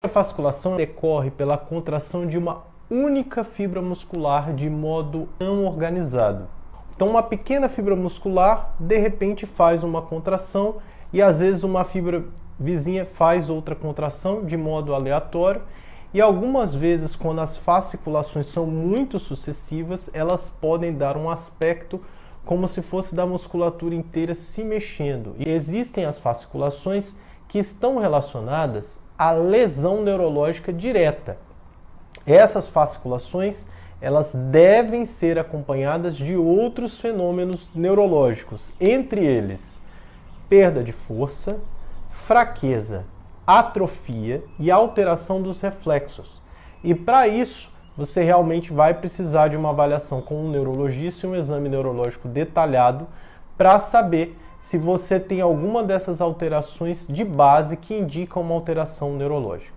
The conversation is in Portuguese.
A fasciculação decorre pela contração de uma única fibra muscular de modo não organizado. Então, uma pequena fibra muscular de repente faz uma contração e às vezes uma fibra vizinha faz outra contração de modo aleatório. E algumas vezes, quando as fasciculações são muito sucessivas, elas podem dar um aspecto como se fosse da musculatura inteira se mexendo. E existem as fasciculações que estão relacionadas à lesão neurológica direta. Essas fasciculações elas devem ser acompanhadas de outros fenômenos neurológicos, entre eles perda de força, fraqueza, atrofia e alteração dos reflexos. E para isso, você realmente vai precisar de uma avaliação com um neurologista e um exame neurológico detalhado para saber se você tem alguma dessas alterações de base que indicam uma alteração neurológica.